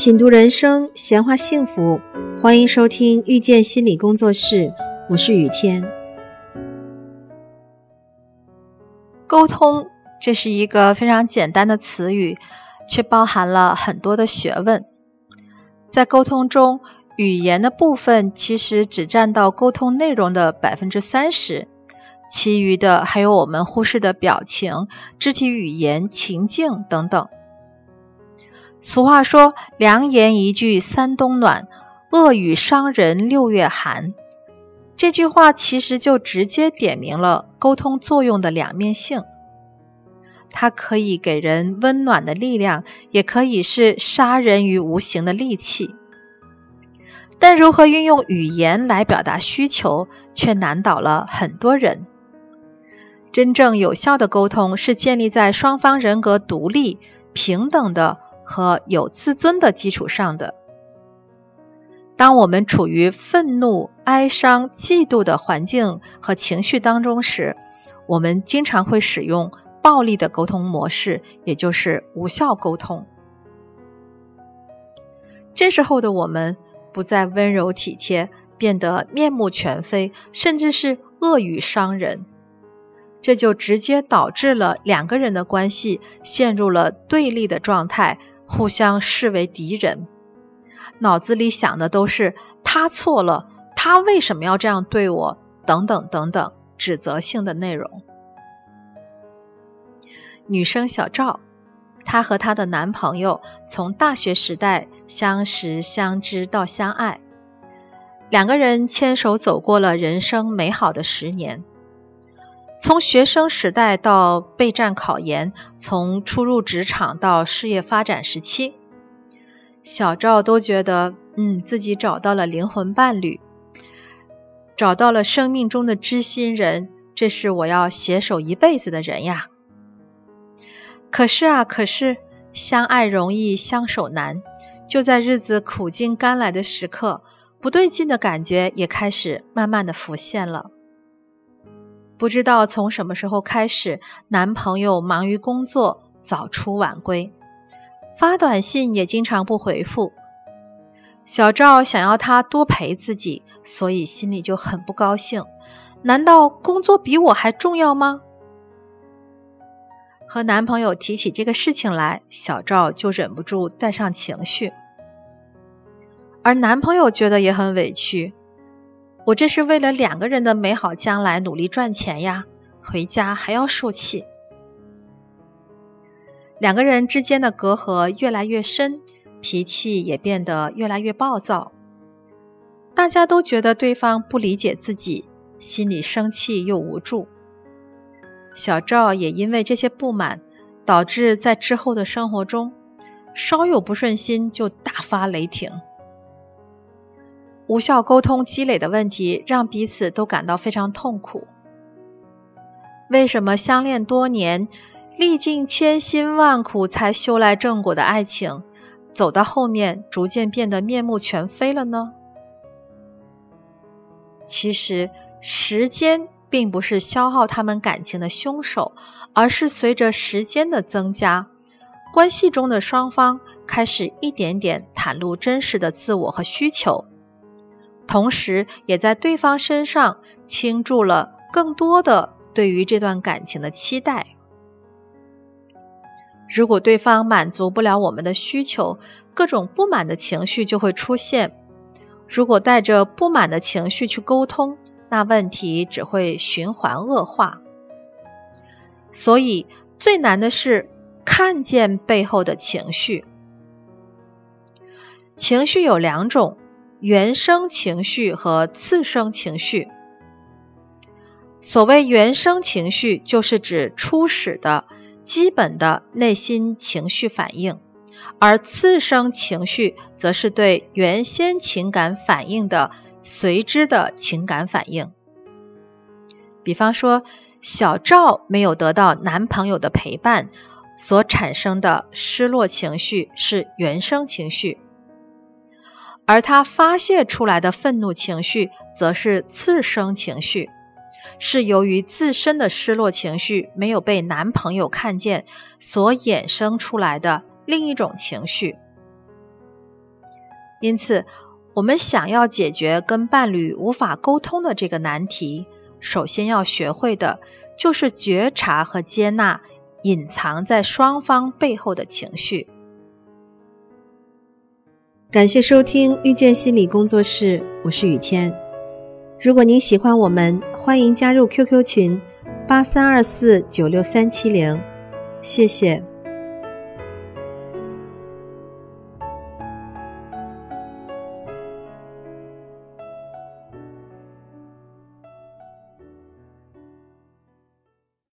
品读人生，闲话幸福，欢迎收听遇见心理工作室，我是雨天。沟通，这是一个非常简单的词语，却包含了很多的学问。在沟通中，语言的部分其实只占到沟通内容的百分之三十，其余的还有我们忽视的表情、肢体语言、情境等等。俗话说：“良言一句三冬暖，恶语伤人六月寒。”这句话其实就直接点明了沟通作用的两面性。它可以给人温暖的力量，也可以是杀人于无形的利器。但如何运用语言来表达需求，却难倒了很多人。真正有效的沟通是建立在双方人格独立、平等的。和有自尊的基础上的。当我们处于愤怒、哀伤、嫉妒的环境和情绪当中时，我们经常会使用暴力的沟通模式，也就是无效沟通。这时候的我们不再温柔体贴，变得面目全非，甚至是恶语伤人。这就直接导致了两个人的关系陷入了对立的状态。互相视为敌人，脑子里想的都是他错了，他为什么要这样对我？等等等等，指责性的内容。女生小赵，她和她的男朋友从大学时代相识、相知到相爱，两个人牵手走过了人生美好的十年。从学生时代到备战考研，从初入职场到事业发展时期，小赵都觉得，嗯，自己找到了灵魂伴侣，找到了生命中的知心人，这是我要携手一辈子的人呀。可是啊，可是相爱容易相守难，就在日子苦尽甘来的时刻，不对劲的感觉也开始慢慢的浮现了。不知道从什么时候开始，男朋友忙于工作，早出晚归，发短信也经常不回复。小赵想要他多陪自己，所以心里就很不高兴。难道工作比我还重要吗？和男朋友提起这个事情来，小赵就忍不住带上情绪，而男朋友觉得也很委屈。我这是为了两个人的美好将来努力赚钱呀，回家还要受气。两个人之间的隔阂越来越深，脾气也变得越来越暴躁。大家都觉得对方不理解自己，心里生气又无助。小赵也因为这些不满，导致在之后的生活中，稍有不顺心就大发雷霆。无效沟通积累的问题，让彼此都感到非常痛苦。为什么相恋多年、历尽千辛万苦才修来正果的爱情，走到后面逐渐变得面目全非了呢？其实，时间并不是消耗他们感情的凶手，而是随着时间的增加，关系中的双方开始一点点袒露真实的自我和需求。同时，也在对方身上倾注了更多的对于这段感情的期待。如果对方满足不了我们的需求，各种不满的情绪就会出现。如果带着不满的情绪去沟通，那问题只会循环恶化。所以，最难的是看见背后的情绪。情绪有两种。原生情绪和次生情绪。所谓原生情绪，就是指初始的基本的内心情绪反应，而次生情绪则是对原先情感反应的随之的情感反应。比方说，小赵没有得到男朋友的陪伴，所产生的失落情绪是原生情绪。而他发泄出来的愤怒情绪，则是次生情绪，是由于自身的失落情绪没有被男朋友看见所衍生出来的另一种情绪。因此，我们想要解决跟伴侣无法沟通的这个难题，首先要学会的就是觉察和接纳隐藏在双方背后的情绪。感谢收听遇见心理工作室，我是雨天。如果您喜欢我们，欢迎加入 QQ 群八三二四九六三七零，谢谢。